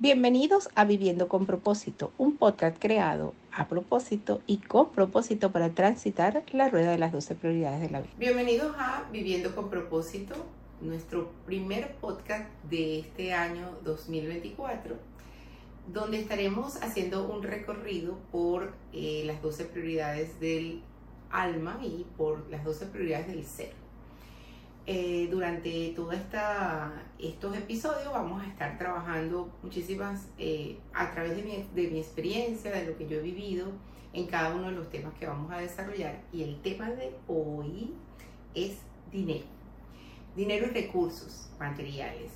Bienvenidos a Viviendo con propósito, un podcast creado a propósito y con propósito para transitar la rueda de las 12 prioridades de la vida. Bienvenidos a Viviendo con propósito, nuestro primer podcast de este año 2024, donde estaremos haciendo un recorrido por eh, las 12 prioridades del alma y por las 12 prioridades del ser. Eh, durante todos estos episodios vamos a estar trabajando muchísimas, eh, a través de mi, de mi experiencia, de lo que yo he vivido en cada uno de los temas que vamos a desarrollar. Y el tema de hoy es dinero. Dinero y recursos materiales.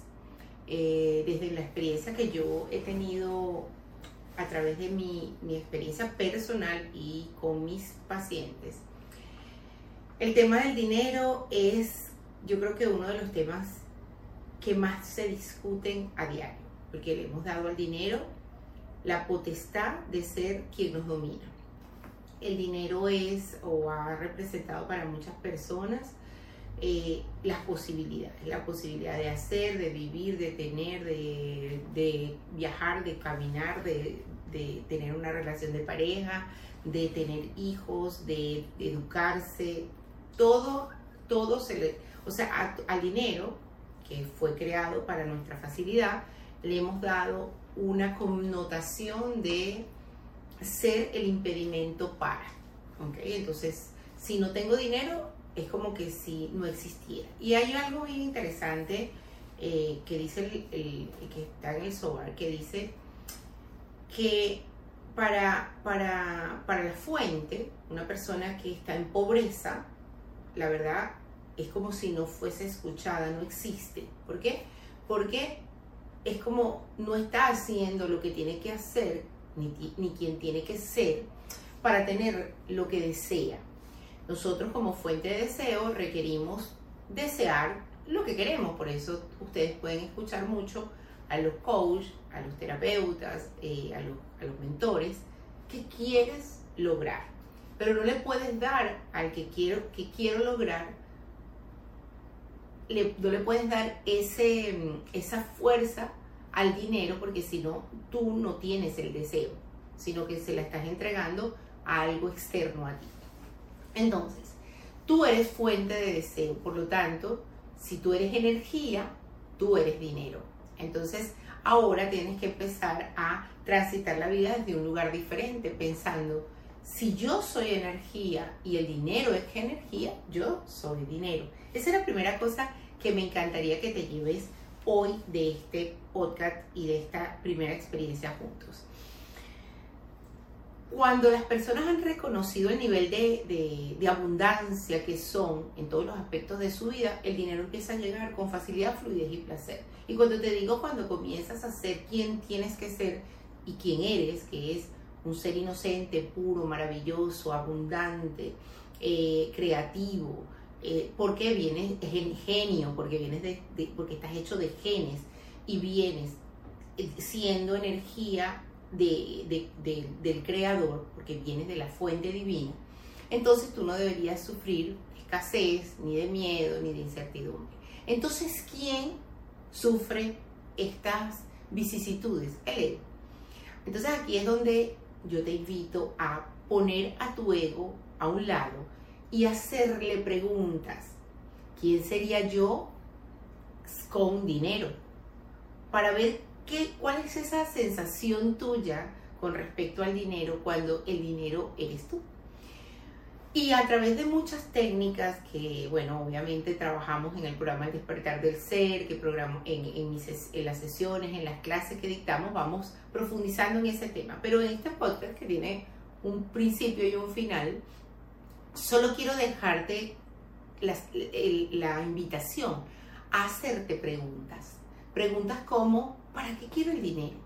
Eh, desde la experiencia que yo he tenido a través de mi, mi experiencia personal y con mis pacientes, el tema del dinero es yo creo que uno de los temas que más se discuten a diario, porque le hemos dado al dinero la potestad de ser quien nos domina. El dinero es o ha representado para muchas personas eh, las posibilidades, la posibilidad de hacer, de vivir, de tener, de, viajar, de caminar, de, de, tener una relación de pareja, de tener hijos, de, educarse, todo, todo se le o sea, al dinero, que fue creado para nuestra facilidad, le hemos dado una connotación de ser el impedimento para. Entonces, si no tengo dinero, es como que si no existiera. Y hay algo bien interesante eh, que dice el, que está en el SOBAR, que dice que para, para, para la fuente, una persona que está en pobreza, la verdad, es como si no fuese escuchada, no existe. ¿Por qué? Porque es como no está haciendo lo que tiene que hacer, ni, ni quien tiene que ser, para tener lo que desea. Nosotros como fuente de deseo requerimos desear lo que queremos, por eso ustedes pueden escuchar mucho a los coaches, a los terapeutas, eh, a, los, a los mentores, ¿qué quieres lograr? Pero no le puedes dar al que quiero, que quiero lograr le, no le puedes dar ese, esa fuerza al dinero porque si no, tú no tienes el deseo, sino que se la estás entregando a algo externo a ti. Entonces, tú eres fuente de deseo, por lo tanto, si tú eres energía, tú eres dinero. Entonces, ahora tienes que empezar a transitar la vida desde un lugar diferente, pensando, si yo soy energía y el dinero es energía, yo soy dinero. Esa es la primera cosa que me encantaría que te lleves hoy de este podcast y de esta primera experiencia juntos. Cuando las personas han reconocido el nivel de, abundancia que son en todos los aspectos de su vida, el dinero empieza a llegar con facilidad, fluidez y placer. Y cuando te digo cuando comienzas a ser quien tienes que ser y quién eres, que es un ser inocente, puro, maravilloso, abundante, eh, creativo, eh, porque vienes, es genio, porque vienes de, porque estás hecho de genes y vienes eh, siendo energía de, del creador, porque vienes de la fuente divina, entonces tú no deberías sufrir escasez, ni de miedo, ni de incertidumbre. Entonces, ¿quién sufre estas vicisitudes? El ego. Entonces aquí es donde yo te invito a poner a tu ego a un lado y hacerle preguntas. ¿Quién sería yo con dinero? Para ver qué, cuál es esa sensación tuya con respecto al dinero cuando el dinero eres tú. Y a través de muchas técnicas que, bueno, obviamente trabajamos en el programa El Despertar del Ser, que programo, en, en, en, las sesiones, en las clases que dictamos, vamos profundizando en ese tema. Pero en este podcast que tiene un principio y un final, solo quiero dejarte la, invitación a hacerte preguntas. Preguntas como, ¿para qué quiero el dinero?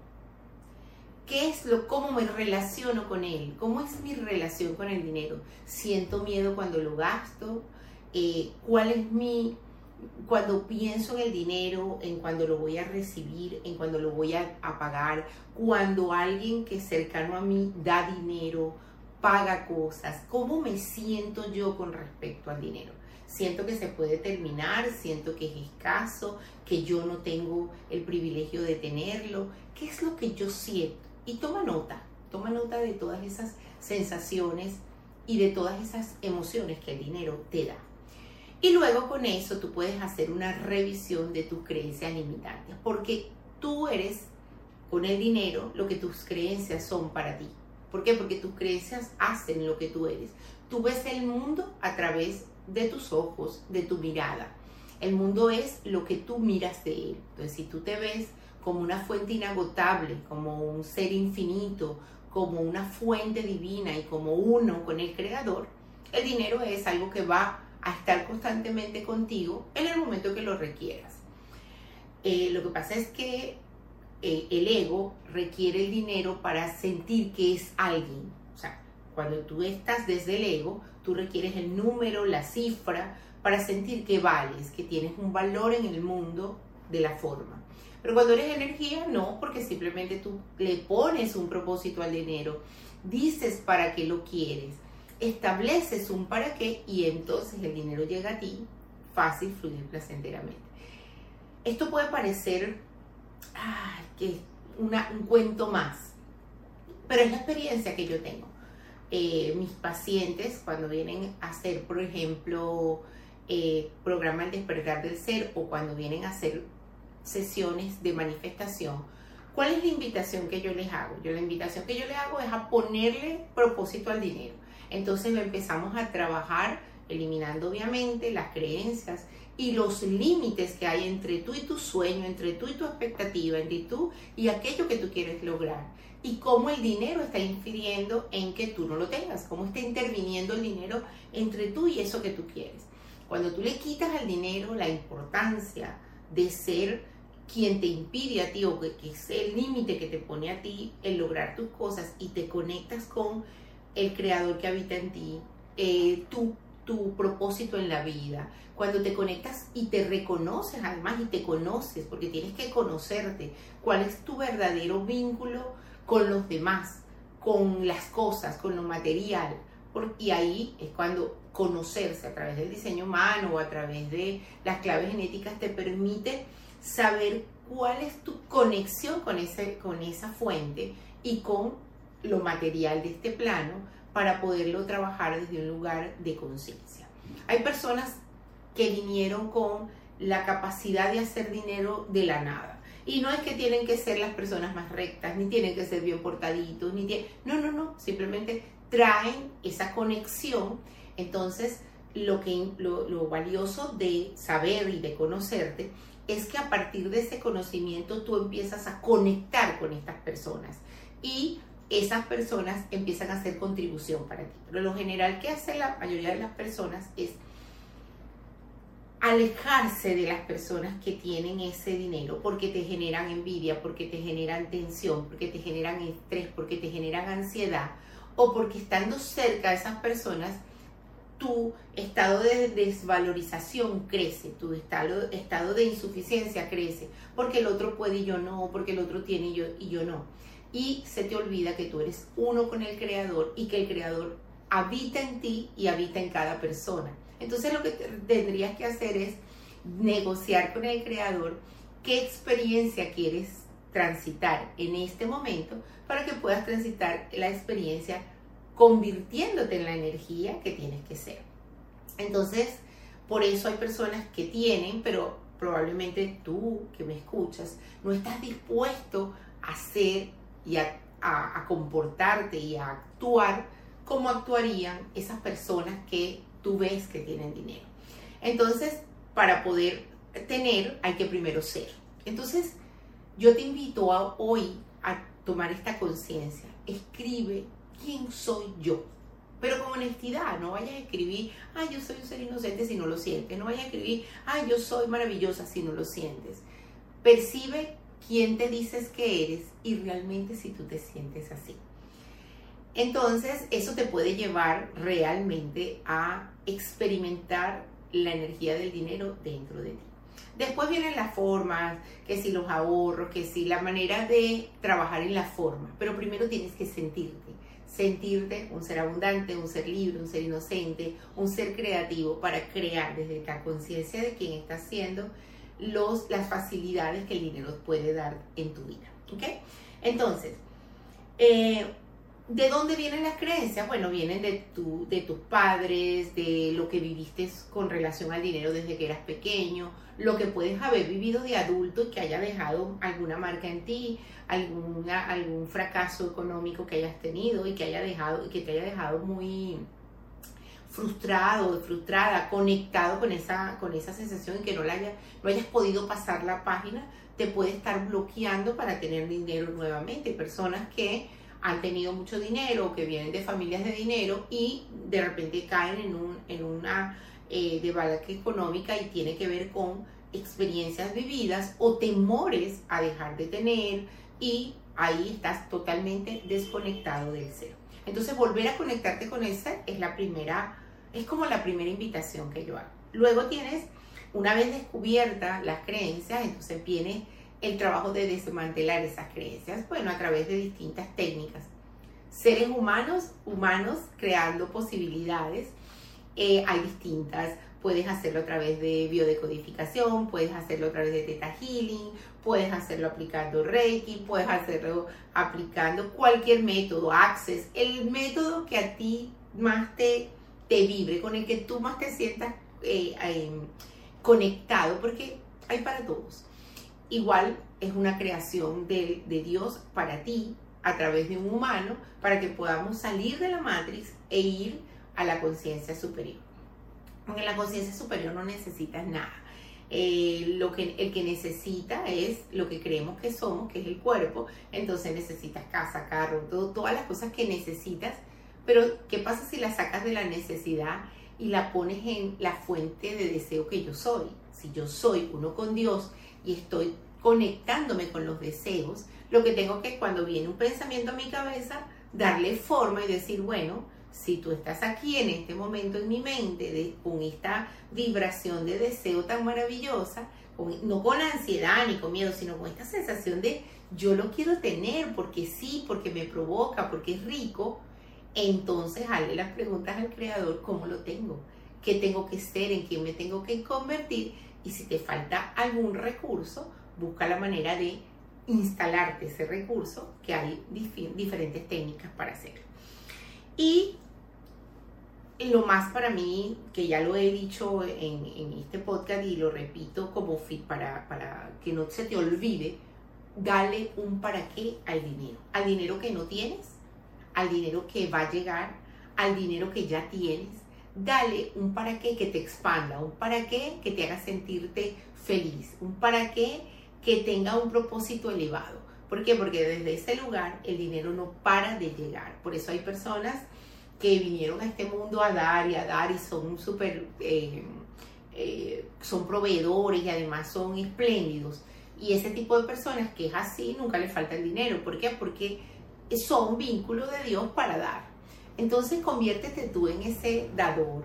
¿Qué es lo, cómo me relaciono con él? ¿Cómo es mi relación con el dinero? ¿Siento miedo cuando lo gasto? Eh, ¿Cuál es mi, cuando pienso en el dinero, en cuando lo voy a recibir, en cuando lo voy a, a pagar, cuando alguien que es cercano a mí da dinero, paga cosas, cómo me siento yo con respecto al dinero. siento que se puede terminar, siento que es escaso, que yo no tengo el privilegio de tenerlo, ¿qué es lo que yo siento? Y toma nota, toma nota de todas esas sensaciones y de todas esas emociones que el dinero te da. Y luego con eso tú puedes hacer una revisión de tus creencias limitantes, porque tú eres con el dinero lo que tus creencias son para ti. ¿Por qué? Porque tus creencias hacen lo que tú eres. Tú ves el mundo a través de tus ojos, de tu mirada. El mundo es lo que tú miras de él. Entonces, si tú te ves como una fuente inagotable, como un ser infinito, como una fuente divina y como uno con el creador, el dinero es algo que va a estar constantemente contigo en el momento que lo requieras. Eh, lo que pasa es que eh, el ego requiere el dinero para sentir que es alguien. O sea, cuando tú estás desde el ego, tú requieres el número, la cifra, para sentir que vales, que tienes un valor en el mundo de la forma. Pero cuando eres energía, no, porque simplemente tú le pones un propósito al dinero, dices para qué lo quieres, estableces un para qué y entonces el dinero llega a ti fácil, fluir placenteramente. Esto puede parecer que un cuento más, pero es la experiencia que yo tengo. Eh, mis pacientes cuando vienen a hacer, por ejemplo, eh, programa El despertar del ser o cuando vienen a hacer sesiones de manifestación, ¿cuál es la invitación que yo les hago? Yo la invitación que yo les hago es a ponerle propósito al dinero. Entonces lo empezamos a trabajar eliminando obviamente las creencias y los límites que hay entre tú y tu sueño, entre tú y tu expectativa, entre tú y aquello que tú quieres lograr. Y cómo el dinero está infiriendo en que tú no lo tengas, cómo está interviniendo el dinero entre tú y eso que tú quieres. Cuando tú le quitas al dinero la importancia de ser quien te impide a ti o que, es el límite que te pone a ti el lograr tus cosas y te conectas con el creador que habita en ti, eh, tú tu propósito en la vida, cuando te conectas y te reconoces además y te conoces, porque tienes que conocerte, cuál es tu verdadero vínculo con los demás, con las cosas, con lo material. Y ahí es cuando conocerse a través del diseño humano o a través de las claves genéticas te permite saber cuál es tu conexión con, con esa fuente y con lo material de este plano para poderlo trabajar desde un lugar de conciencia. Hay personas que vinieron con la capacidad de hacer dinero de la nada. Y no es que tienen que ser las personas más rectas, ni tienen que ser bien portaditos, ni no, no, no, simplemente traen esa conexión. Entonces, lo, que, lo, lo valioso de saber y de conocerte es que a partir de ese conocimiento tú empiezas a conectar con estas personas y esas personas empiezan a hacer contribución para ti. Pero lo general que hace la mayoría de las personas es alejarse de las personas que tienen ese dinero porque te generan envidia, porque te generan tensión, porque te generan estrés, porque te generan ansiedad o porque estando cerca de esas personas tu estado de desvalorización crece, tu estado, de insuficiencia crece, porque el otro puede y yo no, porque el otro tiene y yo, y yo no y se te olvida que tú eres uno con el creador y que el creador habita en ti y habita en cada persona. Entonces lo que tendrías que hacer es negociar con el creador qué experiencia quieres transitar en este momento para que puedas transitar la experiencia convirtiéndote en la energía que tienes que ser. Entonces, por eso hay personas que tienen, pero probablemente tú que me escuchas, no estás dispuesto a ser y a, comportarte y a actuar como actuarían esas personas que tú ves que tienen dinero. Entonces, para poder tener, hay que primero ser. Entonces, yo te invito hoy a tomar esta conciencia. Escribe quién soy yo. Pero con honestidad, no vayas a escribir, ay, yo soy un ser inocente si no lo sientes. No vayas a escribir, ay, yo soy maravillosa si no lo sientes. Percibe quién te dices que eres y realmente si tú te sientes así. Entonces, eso te puede llevar realmente a experimentar la energía del dinero dentro de ti. Después vienen las formas, que si los ahorros, que si la manera de trabajar en la forma, pero primero tienes que sentirte, sentirte un ser abundante, un ser libre, un ser inocente, un ser creativo para crear desde la conciencia de quién estás siendo los, las facilidades que el dinero puede dar en tu vida. ¿ok? Entonces, eh, ¿de dónde vienen las creencias? Bueno, vienen de, tu, de tus padres, de lo que viviste con relación al dinero desde que eras pequeño, lo que puedes haber vivido de adulto y que haya dejado alguna marca en ti, algún fracaso económico que hayas tenido y que haya dejado, y que te haya dejado muy frustrado, frustrada, conectado con esa, con esa sensación y que no, la haya, no hayas podido pasar la página, te puede estar bloqueando para tener dinero nuevamente. Personas que han tenido mucho dinero, que vienen de familias de dinero y de repente caen en, un, en una eh, debacle económica y tiene que ver con experiencias vividas o temores a dejar de tener y ahí estás totalmente desconectado del ser. Entonces volver a conectarte con el ser es la primera, es como la primera invitación que yo hago. Luego tienes, una vez descubiertas las creencias, entonces viene el trabajo de desmantelar esas creencias, bueno, a través de distintas técnicas. Seres humanos, humanos creando posibilidades, eh, hay distintas. Puedes hacerlo a través de biodecodificación, puedes hacerlo a través de Theta Healing, puedes hacerlo aplicando Reiki, puedes hacerlo aplicando cualquier método, Access, el método que a ti más te, vibre, con el que tú más te sientas eh, em, conectado, porque hay para todos. Igual es una creación de, de Dios para ti a través de un humano para que podamos salir de la matrix e ir a la conciencia superior. En la conciencia superior no necesitas nada. Eh, lo que, el que necesita es lo que creemos que somos, que es el cuerpo. Entonces necesitas casa, carro, todo, todas las cosas que necesitas. Pero, ¿qué pasa si la sacas de la necesidad y la pones en la fuente de deseo que yo soy? Si yo soy uno con Dios y estoy conectándome con los deseos, lo que tengo que cuando viene un pensamiento a mi cabeza, darle forma y decir, bueno, si tú estás aquí en este momento en mi mente, con esta vibración de deseo tan maravillosa, no con ansiedad ni con miedo, sino con esta sensación de yo lo quiero tener porque sí, porque me provoca, porque es rico, entonces hazle las preguntas al creador, ¿cómo lo tengo? ¿Qué tengo que ser? ¿En qué me tengo que convertir? Y si te falta algún recurso, busca la manera de instalarte ese recurso, que hay diferentes técnicas para hacerlo. Y lo más para mí, que ya lo he dicho en, este podcast y lo repito como fit para, para que no se te olvide, dale un para qué al dinero. Al dinero que no tienes, al dinero que va a llegar, al dinero que ya tienes. Dale un para qué que te expanda, un para qué que te haga sentirte feliz, un para qué que tenga un propósito elevado. ¿Por qué? Porque desde ese lugar el dinero no para de llegar. Por eso hay personas que vinieron a este mundo a dar y a dar y son súper, eh, eh, son proveedores y además son espléndidos. Y ese tipo de personas que es así, nunca le falta el dinero. ¿Por qué? Porque son vínculos de Dios para dar. Entonces conviértete tú en ese dador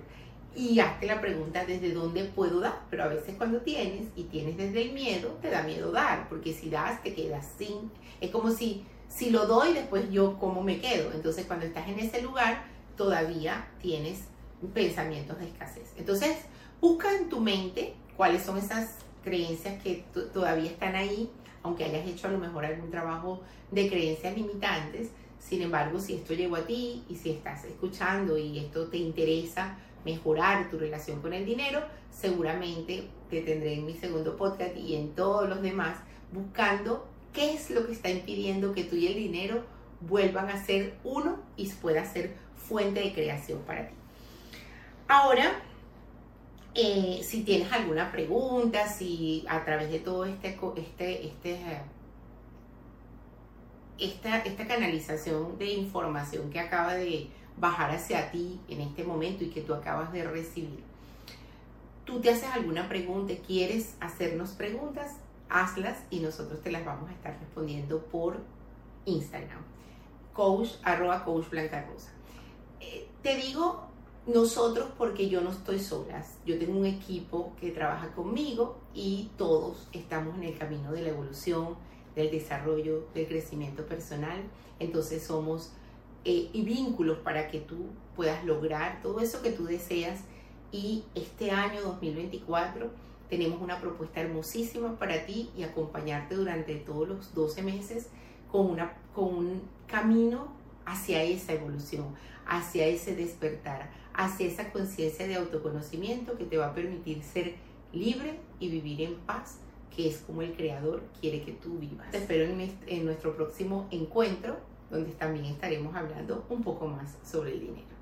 y hazte la pregunta desde dónde puedo dar. Pero a veces cuando tienes y tienes desde el miedo, te da miedo dar, porque si das te quedas sin. Es como si, si lo doy, después yo cómo me quedo. Entonces cuando estás en ese lugar, todavía tienes pensamientos de escasez. Entonces, busca en tu mente cuáles son esas creencias que todavía están ahí, aunque hayas hecho a lo mejor algún trabajo de creencias limitantes. Sin embargo, si esto llegó a ti y si estás escuchando y esto te interesa mejorar tu relación con el dinero, seguramente te tendré en mi segundo podcast y en todos los demás buscando qué es lo que está impidiendo que tú y el dinero vuelvan a ser uno y pueda ser fuente de creación para ti. Ahora, eh, si tienes alguna pregunta, si a través de todo este, este, este, esta, esta canalización de información que acaba de bajar hacia ti en este momento y que tú acabas de recibir, tú te haces alguna pregunta, quieres hacernos preguntas, hazlas y nosotros te las vamos a estar respondiendo por Instagram. Coach, arroba coach blanca rosa te digo nosotros porque yo no estoy solas. Yo tengo un equipo que trabaja conmigo y todos estamos en el camino de la evolución, del desarrollo, del crecimiento personal. Entonces somos eh, y vínculos para que tú puedas lograr todo eso que tú deseas. Y este año 2024 tenemos una propuesta hermosísima para ti y acompañarte durante todos los 12 meses con, una, con un camino hacia esa evolución, hacia ese despertar, hacia esa conciencia de autoconocimiento que te va a permitir ser libre y vivir en paz, que es como el Creador quiere que tú vivas. Te espero en, en nuestro próximo encuentro, donde también estaremos hablando un poco más sobre el dinero.